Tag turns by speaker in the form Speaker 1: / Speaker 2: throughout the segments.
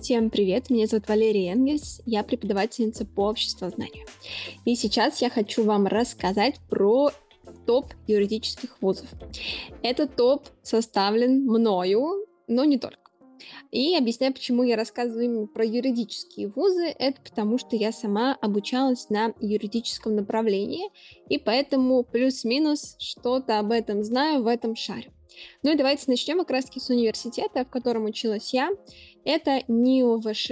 Speaker 1: Всем привет, меня зовут Валерия Энгельс, я преподавательница по обществознанию. И сейчас я хочу вам рассказать про топ юридических вузов. Этот топ составлен мною, но не только. И объясняю, почему я рассказываю именно про юридические вузы. Это потому, что я сама обучалась на юридическом направлении, и поэтому плюс-минус что-то об этом знаю, в этом шарю. Ну и давайте начнем как раз-таки с университета, в котором училась я. Это НИОВШ,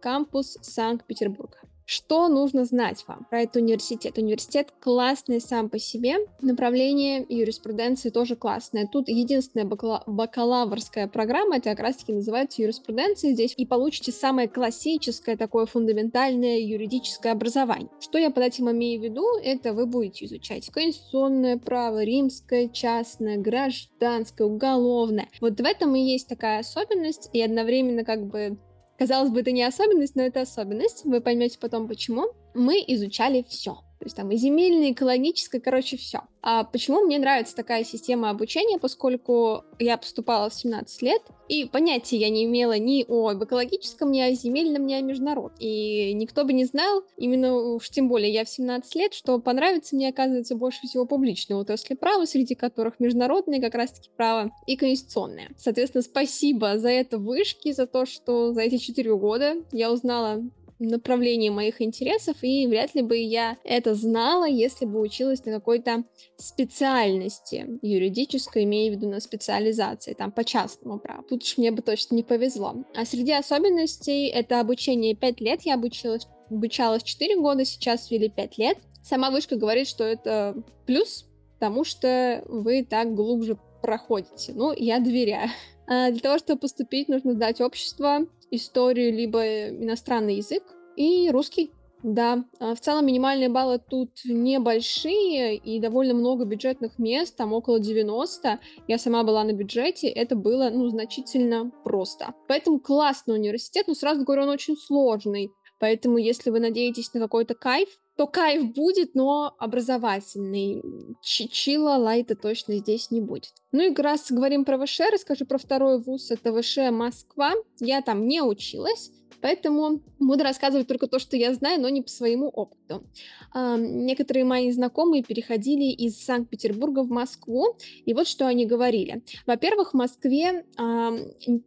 Speaker 1: кампус Санкт-Петербурга. Что нужно знать вам про этот университет? Университет классный сам по себе, направление юриспруденции тоже классное. Тут единственная бакала- бакалаврская программа, это как раз-таки называется юриспруденция здесь, и получите самое классическое, такое фундаментальное юридическое образование. Что я под этим имею в виду? Это вы будете изучать конституционное право, римское, частное, гражданское, уголовное. Вот в этом и есть такая особенность, и одновременно как бы Казалось бы, это не особенность, но это особенность. Вы поймете потом почему. Мы изучали все. То есть там и земельное, и экологическое, короче, все. А почему мне нравится такая система обучения, поскольку я поступала в 17 лет, и понятия я не имела ни о экологическом, ни о земельном, ни о международном. И никто бы не знал, именно уж тем более я в 17 лет, что понравится мне, оказывается, больше всего публичного отрасли права, среди которых международное как раз-таки право и конституционное. Соответственно, спасибо за это вышки, за то, что за эти 4 года я узнала направлении моих интересов, и вряд ли бы я это знала, если бы училась на какой-то специальности юридической, имею в виду на специализации, там, по частному праву. Тут уж мне бы точно не повезло. А среди особенностей это обучение 5 лет, я обучилась, обучалась 4 года, сейчас ввели 5 лет. Сама вышка говорит, что это плюс, потому что вы так глубже проходите. Ну, я доверяю. А для того, чтобы поступить, нужно сдать общество, историю, либо иностранный язык и русский. Да, а в целом минимальные баллы тут небольшие и довольно много бюджетных мест, там около 90. Я сама была на бюджете, это было, ну, значительно просто. Поэтому классный университет, но сразу говорю, он очень сложный. Поэтому, если вы надеетесь на какой-то кайф, то кайф будет, но образовательный. Чичила лайта точно здесь не будет. Ну и раз говорим про ВШ, расскажу про второй вуз, это ВШ Москва. Я там не училась, Поэтому буду рассказывать только то, что я знаю, но не по своему опыту. А, некоторые мои знакомые переходили из Санкт-Петербурга в Москву, и вот что они говорили. Во-первых, в Москве а,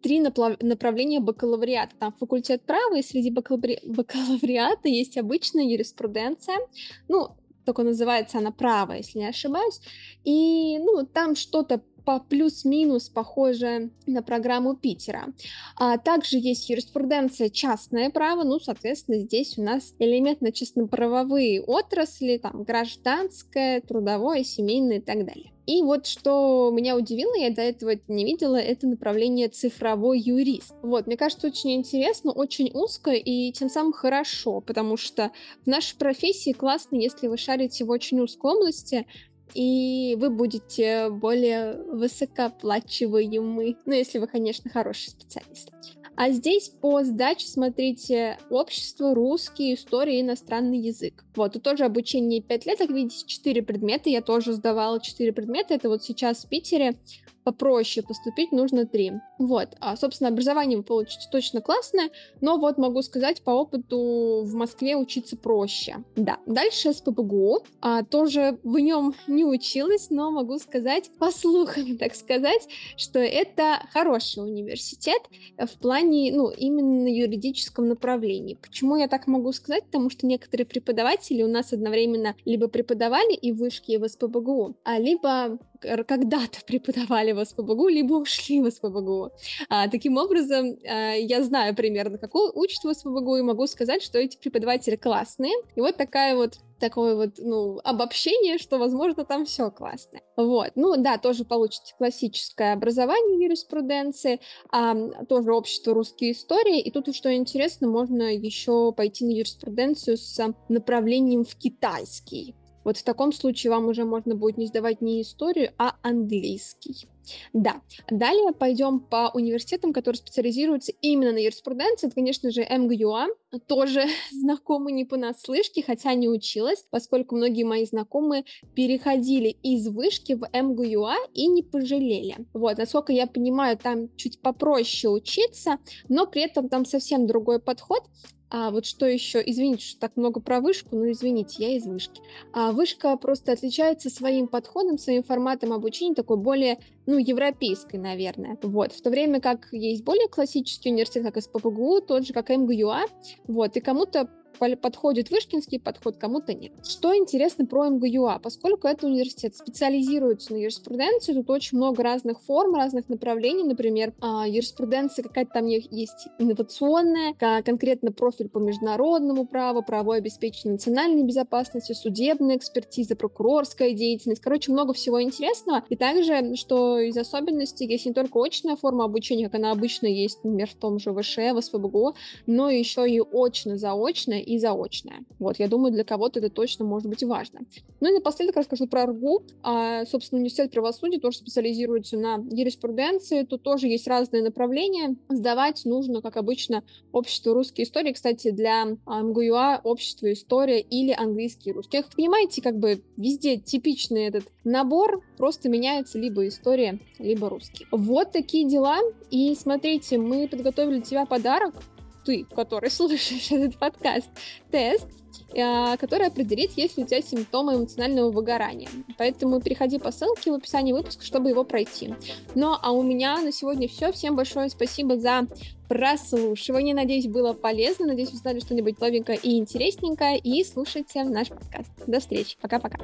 Speaker 1: три направления бакалавриата. Там факультет права, и среди бакалаври... бакалавриата есть обычная юриспруденция. Ну, только называется она право, если не ошибаюсь. И, ну, там что-то по плюс-минус похоже на программу Питера. А также есть юриспруденция частное право, ну, соответственно, здесь у нас элементно честно-правовые отрасли, там, гражданское, трудовое, семейное и так далее. И вот что меня удивило, я до этого не видела, это направление цифровой юрист. Вот, мне кажется, очень интересно, очень узко и тем самым хорошо, потому что в нашей профессии классно, если вы шарите в очень узкой области, и вы будете более высокооплачиваемы, ну, если вы, конечно, хороший специалист. А здесь по сдаче смотрите общество, русский, история иностранный язык. Вот, тут тоже обучение 5 лет, как видите, 4 предмета, я тоже сдавала 4 предмета, это вот сейчас в Питере попроще поступить нужно три. Вот, а, собственно, образование вы получите точно классное, но вот могу сказать, по опыту в Москве учиться проще. Да, дальше с ППГУ, а, тоже в нем не училась, но могу сказать, по слухам, так сказать, что это хороший университет в плане, ну, именно юридическом направлении. Почему я так могу сказать? Потому что некоторые преподаватели у нас одновременно либо преподавали и в вышке, и в СПБГУ, а либо когда-то преподавали в СПБГУ, либо ушли в СПБГУ. А, таким образом, а, я знаю примерно, какой учат в СПБГУ, и могу сказать, что эти преподаватели классные. И вот такая вот такое вот, ну, обобщение, что, возможно, там все классно. Вот. Ну, да, тоже получите классическое образование юриспруденции, а, тоже общество русские истории. И тут, что интересно, можно еще пойти на юриспруденцию с направлением в китайский. Вот в таком случае вам уже можно будет не сдавать не историю, а английский. Да. Далее пойдем по университетам, которые специализируются именно на юриспруденции. Это, конечно же, МГЮА, тоже знакомый не понаслышке, хотя не училась, поскольку многие мои знакомые переходили из вышки в МГЮА и не пожалели. Вот, насколько я понимаю, там чуть попроще учиться, но при этом там совсем другой подход. А вот что еще? Извините, что так много про вышку, но извините, я из вышки. А вышка просто отличается своим подходом, своим форматом обучения, такой более, ну, европейской, наверное. Вот. В то время как есть более классический университет, как СППГУ, тот же, как МГУА. Вот. И кому-то подходит вышкинский подход, кому-то нет. Что интересно про МГЮА? Поскольку это университет специализируется на юриспруденции, тут очень много разных форм, разных направлений. Например, а, юриспруденция какая-то там есть инновационная, конкретно профиль по международному праву, правовое обеспечение национальной безопасности, судебная экспертиза, прокурорская деятельность. Короче, много всего интересного. И также, что из особенностей, есть не только очная форма обучения, как она обычно есть, например, в том же ВШЭ, в СПБГУ, но еще и очно-заочная и заочное. Вот, я думаю, для кого-то это точно может быть важно. Ну и напоследок расскажу про РГУ. А, собственно, университет правосудия тоже специализируется на юриспруденции. Тут тоже есть разные направления. Сдавать нужно, как обычно, общество русской истории. Кстати, для а, МГУА общество история или английский русский. Как понимаете, как бы везде типичный этот набор, просто меняется либо история, либо русский. Вот такие дела. И смотрите, мы подготовили для тебя подарок ты, который слушаешь этот подкаст, тест, э, который определит, есть ли у тебя симптомы эмоционального выгорания. Поэтому переходи по ссылке в описании выпуска, чтобы его пройти. Ну, а у меня на сегодня все. Всем большое спасибо за прослушивание. Надеюсь, было полезно. Надеюсь, вы узнали что-нибудь новенькое и интересненькое. И слушайте наш подкаст. До встречи. Пока-пока.